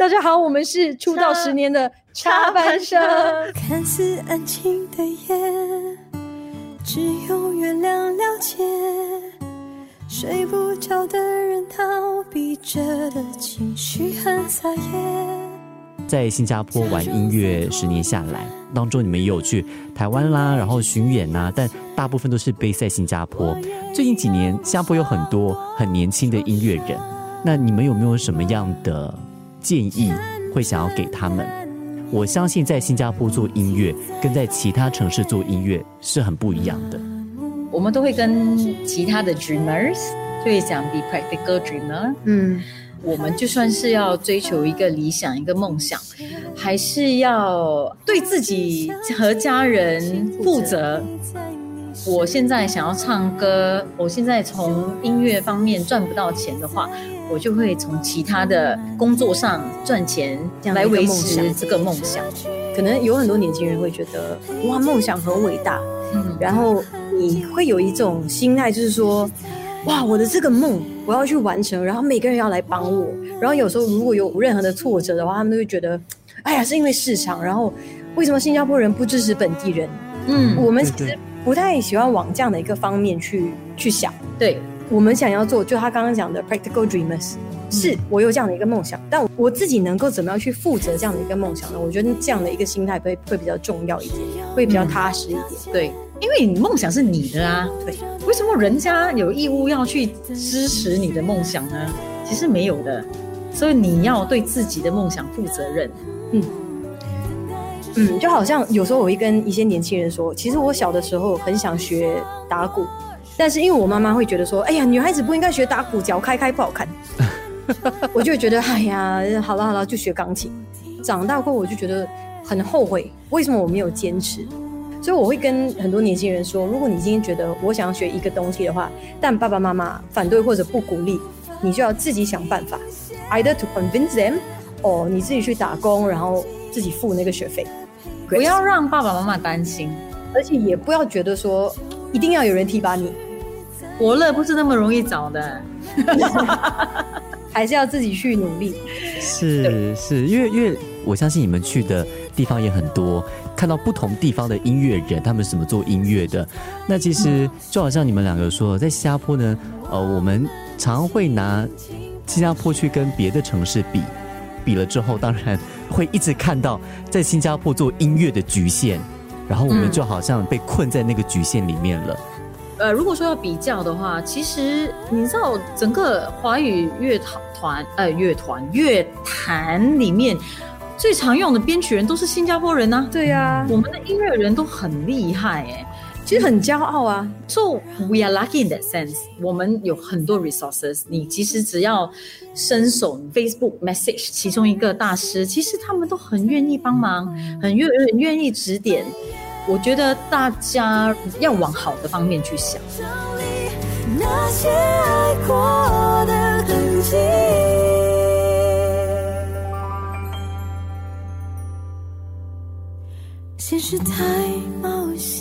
大家好，我们是出道十年的插班生。看似安静的夜，只有月亮了解。睡不着的人逃避着的情绪很撒野。在新加坡玩音乐十年下来，当中你们也有去台湾啦，然后巡演呐，但大部分都是背在新加坡。最近几年，新加坡有很多很年轻的音乐人，那你们有没有什么样的建议会想要给他们？我相信在新加坡做音乐，跟在其他城市做音乐是很不一样的。我们都会跟其他的 dreamers 就会讲 be practical dreamer。嗯，我们就算是要追求一个理想、一个梦想，还是要对自己和家人负责。我现在想要唱歌，我现在从音乐方面赚不到钱的话，我就会从其他的工作上赚钱来维持这个梦想。可能有很多年轻人会觉得，哇，梦想很伟大。嗯，然后你会有一种心态，就是说，哇，我的这个梦我要去完成，然后每个人要来帮我。然后有时候如果有任何的挫折的话，他们都会觉得，哎呀，是因为市场。然后为什么新加坡人不支持本地人？嗯，我们其实不太喜欢往这样的一个方面去去想。对，我们想要做，就他刚刚讲的 practical dreamers，是我有这样的一个梦想，但我自己能够怎么样去负责这样的一个梦想呢？我觉得这样的一个心态会会比较重要一点，会比较踏实一点。对，因为你梦想是你的啊，对，为什么人家有义务要去支持你的梦想呢？其实没有的，所以你要对自己的梦想负责任。嗯嗯，就好像有时候我会跟一些年轻人说，其实我小的时候很想学打鼓，但是因为我妈妈会觉得说，哎呀，女孩子不应该学打鼓，脚开开不好看，我就会觉得，哎呀，好了好了，就学钢琴。长大后我就觉得很后悔，为什么我没有坚持？所以我会跟很多年轻人说，如果你今天觉得我想要学一个东西的话，但爸爸妈妈反对或者不鼓励，你就要自己想办法，either to convince them，哦，你自己去打工，然后自己付那个学费。不要让爸爸妈妈担心，而且也不要觉得说一定要有人提拔你，伯乐不是那么容易找的。还是要自己去努力。是是，因为因为我相信你们去的地方也很多，看到不同地方的音乐人，他们怎么做音乐的。那其实就好像你们两个说，在新加坡呢，呃，我们常会拿新加坡去跟别的城市比，比了之后，当然会一直看到在新加坡做音乐的局限，然后我们就好像被困在那个局限里面了。呃，如果说要比较的话，其实你知道，整个华语乐团团呃乐团乐坛里面最常用的编曲人都是新加坡人呐、对呀、我们的音乐人都很厉害哎、其实很骄傲啊。So we are lucky in that sense。我们有很多 resources，你其实只要伸手 Facebook message 其中一个大师，其实他们都很愿意帮忙，很愿很愿意指点。我觉得大家要往好的方面去想。那些爱过的痕迹。现实太冒险，